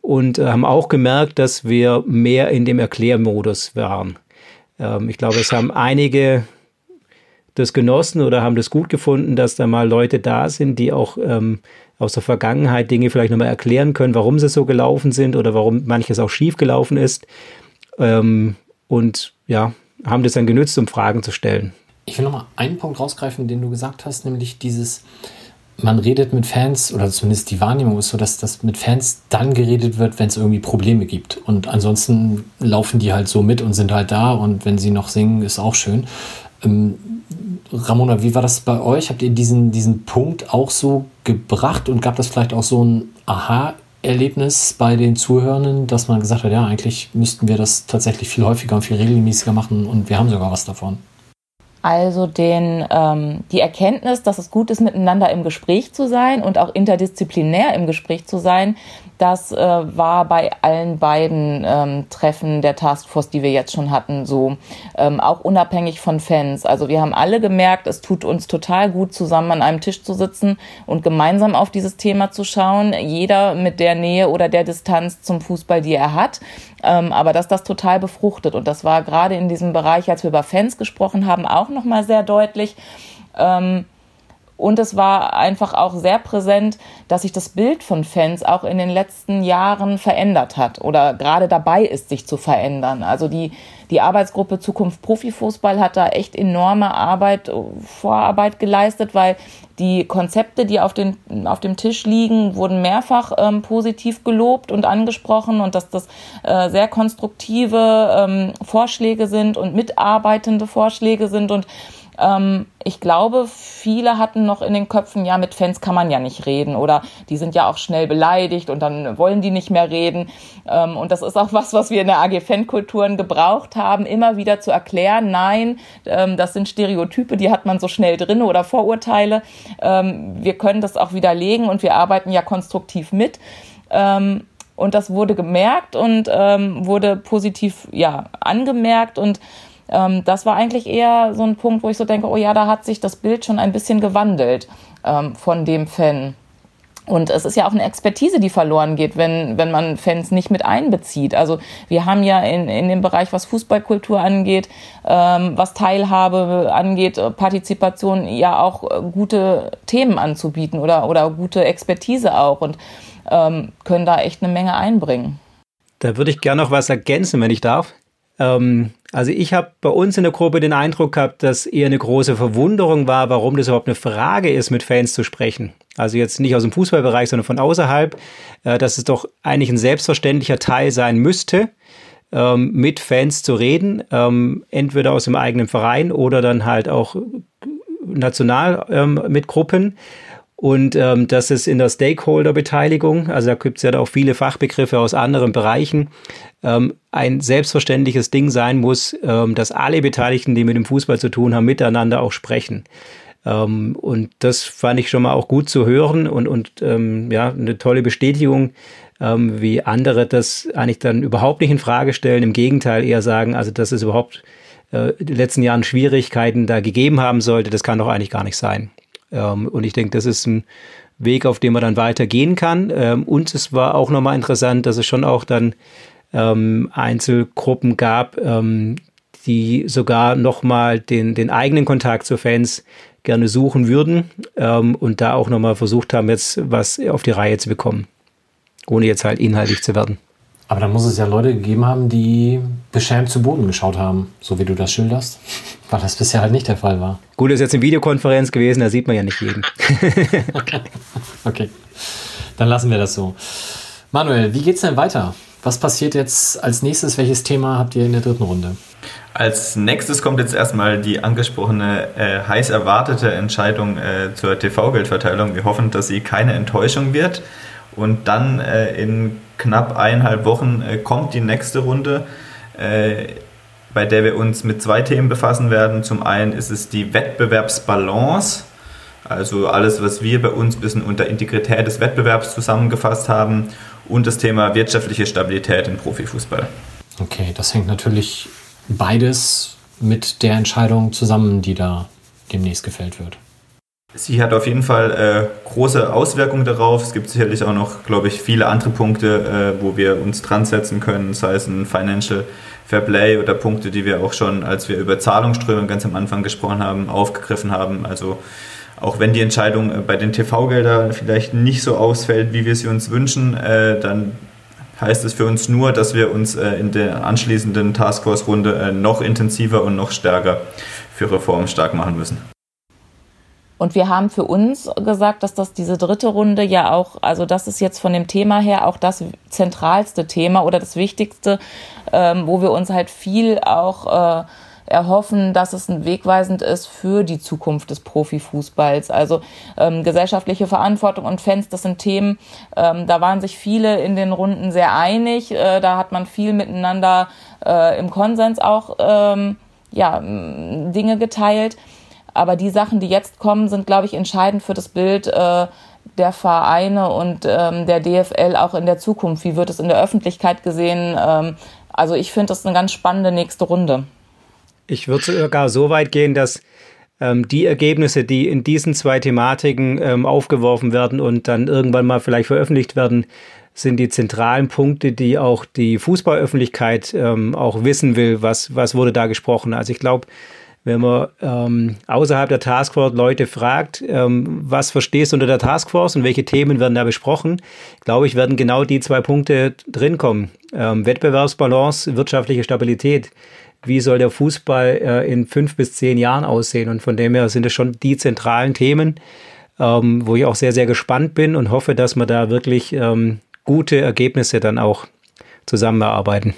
D: und äh, haben auch gemerkt, dass wir mehr in dem Erklärmodus waren. Ähm, ich glaube, es haben einige das genossen oder haben das gut gefunden, dass da mal Leute da sind, die auch ähm, aus der Vergangenheit Dinge vielleicht nochmal erklären können, warum sie so gelaufen sind oder warum manches auch schief gelaufen ist. Ähm, und ja, haben das dann genützt, um Fragen zu stellen.
B: Ich will nochmal einen Punkt rausgreifen, den du gesagt hast, nämlich dieses, man redet mit Fans, oder zumindest die Wahrnehmung ist so, dass das mit Fans dann geredet wird, wenn es irgendwie Probleme gibt. Und ansonsten laufen die halt so mit und sind halt da und wenn sie noch singen, ist auch schön. Ähm, Ramona, wie war das bei euch? Habt ihr diesen, diesen Punkt auch so gebracht und gab das vielleicht auch so ein Aha-Erlebnis bei den Zuhörenden, dass man gesagt hat, ja, eigentlich müssten wir das tatsächlich viel häufiger und viel regelmäßiger machen und wir haben sogar was davon?
C: Also den, ähm, die Erkenntnis, dass es gut ist, miteinander im Gespräch zu sein und auch interdisziplinär im Gespräch zu sein, das äh, war bei allen beiden ähm, Treffen der Taskforce, die wir jetzt schon hatten, so ähm, auch unabhängig von Fans. Also wir haben alle gemerkt, es tut uns total gut, zusammen an einem Tisch zu sitzen und gemeinsam auf dieses Thema zu schauen. Jeder mit der Nähe oder der Distanz zum Fußball, die er hat. Ähm, aber dass das total befruchtet. Und das war gerade in diesem Bereich, als wir über Fans gesprochen haben, auch nochmal sehr deutlich. Ähm, und es war einfach auch sehr präsent, dass sich das Bild von Fans auch in den letzten Jahren verändert hat oder gerade dabei ist, sich zu verändern. Also die, die Arbeitsgruppe Zukunft Profifußball hat da echt enorme Arbeit, Vorarbeit geleistet, weil die Konzepte, die auf, den, auf dem Tisch liegen, wurden mehrfach ähm, positiv gelobt und angesprochen und dass das äh, sehr konstruktive ähm, Vorschläge sind und mitarbeitende Vorschläge sind und ähm, ich glaube, viele hatten noch in den Köpfen, ja, mit Fans kann man ja nicht reden oder die sind ja auch schnell beleidigt und dann wollen die nicht mehr reden. Ähm, und das ist auch was, was wir in der AG Fankulturen gebraucht haben, immer wieder zu erklären, nein, ähm, das sind Stereotype, die hat man so schnell drin oder Vorurteile. Ähm, wir können das auch widerlegen und wir arbeiten ja konstruktiv mit. Ähm, und das wurde gemerkt und ähm, wurde positiv ja angemerkt und ähm, das war eigentlich eher so ein Punkt, wo ich so denke, oh ja, da hat sich das Bild schon ein bisschen gewandelt ähm, von dem Fan. Und es ist ja auch eine Expertise, die verloren geht, wenn, wenn man Fans nicht mit einbezieht. Also wir haben ja in, in dem Bereich, was Fußballkultur angeht, ähm, was Teilhabe angeht, äh, Partizipation, ja auch äh, gute Themen anzubieten oder, oder gute Expertise auch und ähm, können da echt eine Menge einbringen.
D: Da würde ich gerne noch was ergänzen, wenn ich darf. Ähm, also ich habe bei uns in der Gruppe den Eindruck gehabt, dass eher eine große Verwunderung war, warum das überhaupt eine Frage ist, mit Fans zu sprechen. Also jetzt nicht aus dem Fußballbereich, sondern von außerhalb, äh, dass es doch eigentlich ein selbstverständlicher Teil sein müsste, ähm, mit Fans zu reden, ähm, entweder aus dem eigenen Verein oder dann halt auch national ähm, mit Gruppen. Und ähm, dass es in der Stakeholder-Beteiligung, also da gibt es ja auch viele Fachbegriffe aus anderen Bereichen, ähm, ein selbstverständliches Ding sein muss, ähm, dass alle Beteiligten, die mit dem Fußball zu tun haben, miteinander auch sprechen. Ähm, und das fand ich schon mal auch gut zu hören und, und ähm, ja, eine tolle Bestätigung, ähm, wie andere das eigentlich dann überhaupt nicht in Frage stellen. Im Gegenteil eher sagen, also dass es überhaupt äh, in den letzten Jahren Schwierigkeiten da gegeben haben sollte, das kann doch eigentlich gar nicht sein. Ähm, und ich denke, das ist ein Weg, auf dem man dann weitergehen kann. Ähm, und es war auch nochmal interessant, dass es schon auch dann ähm, Einzelgruppen gab, die sogar nochmal den, den eigenen Kontakt zu Fans gerne suchen würden und da auch nochmal versucht haben, jetzt was auf die Reihe zu bekommen, ohne jetzt halt inhaltlich zu werden.
B: Aber dann muss es ja Leute gegeben haben, die beschämt zu Boden geschaut haben, so wie du das schilderst, weil das bisher halt nicht der Fall war.
D: Gut, das ist jetzt eine Videokonferenz gewesen, da sieht man ja nicht jeden.
B: okay. okay, dann lassen wir das so. Manuel, wie geht's denn weiter? Was passiert jetzt als nächstes? Welches Thema habt ihr in der dritten Runde?
E: Als nächstes kommt jetzt erstmal die angesprochene äh, heiß erwartete Entscheidung äh, zur TV-Geldverteilung. Wir hoffen, dass sie keine Enttäuschung wird. Und dann äh, in knapp eineinhalb Wochen äh, kommt die nächste Runde, äh, bei der wir uns mit zwei Themen befassen werden. Zum einen ist es die Wettbewerbsbalance, also alles, was wir bei uns ein bisschen unter Integrität des Wettbewerbs zusammengefasst haben und das Thema wirtschaftliche Stabilität im Profifußball.
B: Okay, das hängt natürlich beides mit der Entscheidung zusammen, die da demnächst gefällt wird.
E: Sie hat auf jeden Fall äh, große Auswirkungen darauf. Es gibt sicherlich auch noch, glaube ich, viele andere Punkte, äh, wo wir uns dran setzen können, sei es ein Financial Fair Play oder Punkte, die wir auch schon, als wir über Zahlungsströme ganz am Anfang gesprochen haben, aufgegriffen haben. Also auch wenn die Entscheidung äh, bei den TV-Geldern vielleicht nicht so ausfällt, wie wir sie uns wünschen, äh, dann heißt es für uns nur, dass wir uns äh, in der anschließenden Taskforce-Runde äh, noch intensiver und noch stärker für Reformen stark machen müssen.
C: Und wir haben für uns gesagt, dass das diese dritte Runde ja auch, also das ist jetzt von dem Thema her auch das zentralste Thema oder das Wichtigste, ähm, wo wir uns halt viel auch äh, erhoffen, dass es ein wegweisend ist für die Zukunft des Profifußballs. Also ähm, gesellschaftliche Verantwortung und Fans, das sind Themen, ähm, da waren sich viele in den Runden sehr einig. Äh, da hat man viel miteinander äh, im Konsens auch ähm, ja, Dinge geteilt. Aber die Sachen, die jetzt kommen, sind, glaube ich, entscheidend für das Bild äh, der Vereine und ähm, der DFL auch in der Zukunft. Wie wird es in der Öffentlichkeit gesehen? Ähm, also ich finde das eine ganz spannende nächste Runde.
D: Ich würde sogar so weit gehen, dass ähm, die Ergebnisse, die in diesen zwei Thematiken ähm, aufgeworfen werden und dann irgendwann mal vielleicht veröffentlicht werden, sind die zentralen Punkte, die auch die Fußballöffentlichkeit ähm, auch wissen will, was, was wurde da gesprochen. Also ich glaube, wenn man ähm, außerhalb der Taskforce Leute fragt, ähm, was verstehst du unter der Taskforce und welche Themen werden da besprochen, glaube ich, werden genau die zwei Punkte drinkommen. Ähm, Wettbewerbsbalance, wirtschaftliche Stabilität. Wie soll der Fußball äh, in fünf bis zehn Jahren aussehen? Und von dem her sind es schon die zentralen Themen, ähm, wo ich auch sehr, sehr gespannt bin und hoffe, dass wir da wirklich ähm, gute Ergebnisse dann auch zusammen erarbeiten.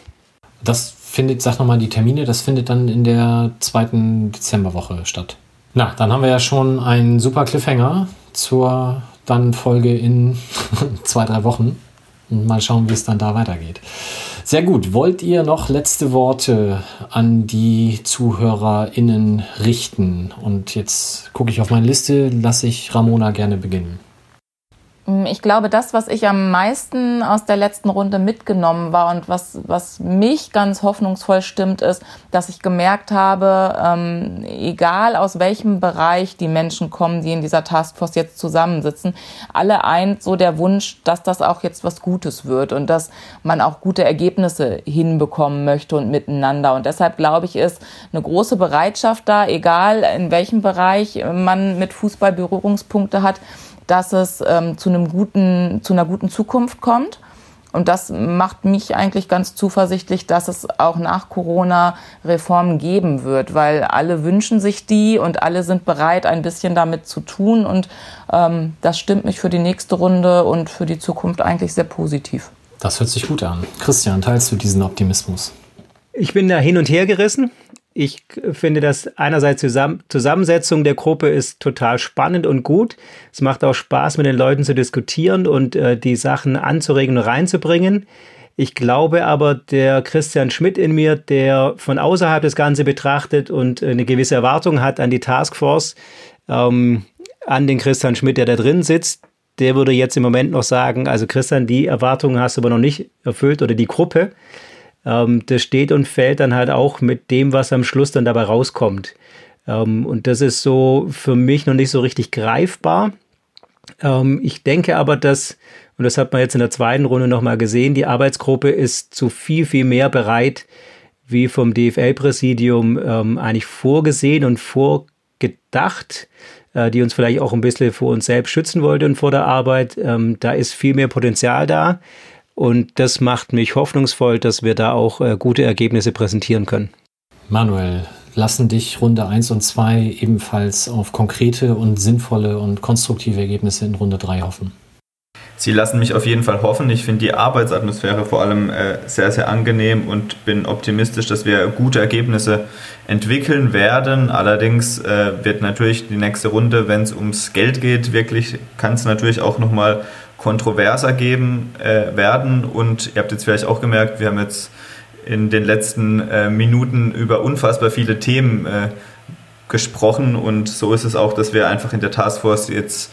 B: Das findet, sag nochmal die Termine, das findet dann in der zweiten Dezemberwoche statt. Na, dann haben wir ja schon einen super Cliffhanger zur dann Folge in zwei, drei Wochen. Mal schauen, wie es dann da weitergeht. Sehr gut. Wollt ihr noch letzte Worte an die ZuhörerInnen richten? Und jetzt gucke ich auf meine Liste, lasse ich Ramona gerne beginnen.
C: Mm, ich glaube, das, was ich am meisten aus der letzten Runde mitgenommen war und was, was mich ganz hoffnungsvoll stimmt, ist, dass ich gemerkt habe, ähm, egal aus welchem Bereich die Menschen kommen, die in dieser Taskforce jetzt zusammensitzen, alle eint so der Wunsch, dass das auch jetzt was Gutes wird und dass man auch gute Ergebnisse hinbekommen möchte und miteinander. Und deshalb glaube ich, ist eine große Bereitschaft da, egal in welchem Bereich man mit Fußball Berührungspunkte hat, dass es ähm, zu einem guten, zu einer guten Zukunft kommt. Und das macht mich eigentlich ganz zuversichtlich, dass es auch nach Corona Reformen geben wird, weil alle wünschen sich die und alle sind bereit, ein bisschen damit zu tun. Und ähm, das stimmt mich für die nächste Runde und für die Zukunft eigentlich sehr positiv.
B: Das hört sich gut an. Christian, teilst du diesen Optimismus?
D: Ich bin da hin und her gerissen. Ich finde, dass einerseits die Zusammensetzung der Gruppe ist total spannend und gut. Es macht auch Spaß, mit den Leuten zu diskutieren und äh, die Sachen anzuregen und reinzubringen. Ich glaube aber, der Christian Schmidt in mir, der von außerhalb das Ganze betrachtet und eine gewisse Erwartung hat an die Taskforce, ähm, an den Christian Schmidt, der da drin sitzt, der würde jetzt im Moment noch sagen, also Christian, die Erwartungen hast du aber noch nicht erfüllt oder die Gruppe ähm, das steht und fällt dann halt auch mit dem, was am Schluss dann dabei rauskommt. Ähm, und das ist so für mich noch nicht so richtig greifbar. Ähm, ich denke aber, dass, und das hat man jetzt in der zweiten Runde nochmal gesehen, die Arbeitsgruppe ist zu viel, viel mehr bereit, wie vom DFL-Präsidium ähm, eigentlich vorgesehen und vorgedacht, äh, die uns vielleicht auch ein bisschen vor uns selbst schützen wollte und vor der Arbeit. Ähm, da ist viel mehr Potenzial da. Und das macht mich hoffnungsvoll, dass wir da auch äh, gute Ergebnisse präsentieren können.
B: Manuel, lassen dich Runde 1 und 2 ebenfalls auf konkrete und sinnvolle und konstruktive Ergebnisse in Runde 3 hoffen?
E: Sie lassen mich auf jeden Fall hoffen. Ich finde die Arbeitsatmosphäre vor allem äh, sehr, sehr angenehm und bin optimistisch, dass wir gute Ergebnisse entwickeln werden. Allerdings äh, wird natürlich die nächste Runde, wenn es ums Geld geht, wirklich kann es natürlich auch nochmal kontroverser geben äh, werden. Und ihr habt jetzt vielleicht auch gemerkt, wir haben jetzt in den letzten äh, Minuten über unfassbar viele Themen äh, gesprochen. Und so ist es auch, dass wir einfach in der Taskforce jetzt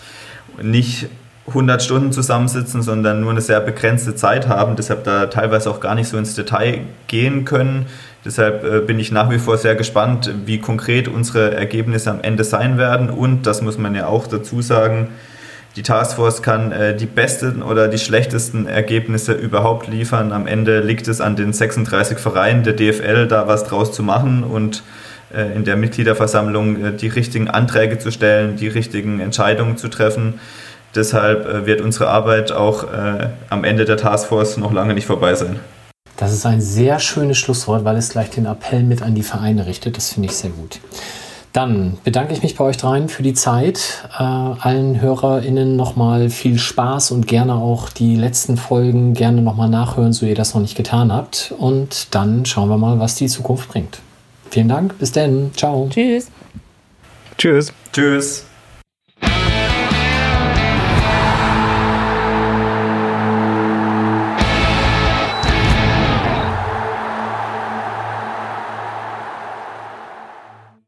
E: nicht 100 Stunden zusammensitzen, sondern nur eine sehr begrenzte Zeit haben, deshalb da teilweise auch gar nicht so ins Detail gehen können. Deshalb äh, bin ich nach wie vor sehr gespannt, wie konkret unsere Ergebnisse am Ende sein werden. Und das muss man ja auch dazu sagen, die Taskforce kann äh, die besten oder die schlechtesten Ergebnisse überhaupt liefern. Am Ende liegt es an den 36 Vereinen der DFL, da was draus zu machen und äh, in der Mitgliederversammlung äh, die richtigen Anträge zu stellen, die richtigen Entscheidungen zu treffen. Deshalb äh, wird unsere Arbeit auch äh, am Ende der Taskforce noch lange nicht vorbei sein.
B: Das ist ein sehr schönes Schlusswort, weil es gleich den Appell mit an die Vereine richtet. Das finde ich sehr gut. Dann bedanke ich mich bei euch dreien für die Zeit. Äh, allen HörerInnen nochmal viel Spaß und gerne auch die letzten Folgen gerne nochmal nachhören, so ihr das noch nicht getan habt. Und dann schauen wir mal, was die Zukunft bringt. Vielen Dank, bis dann. Ciao.
C: Tschüss.
D: Tschüss.
E: Tschüss.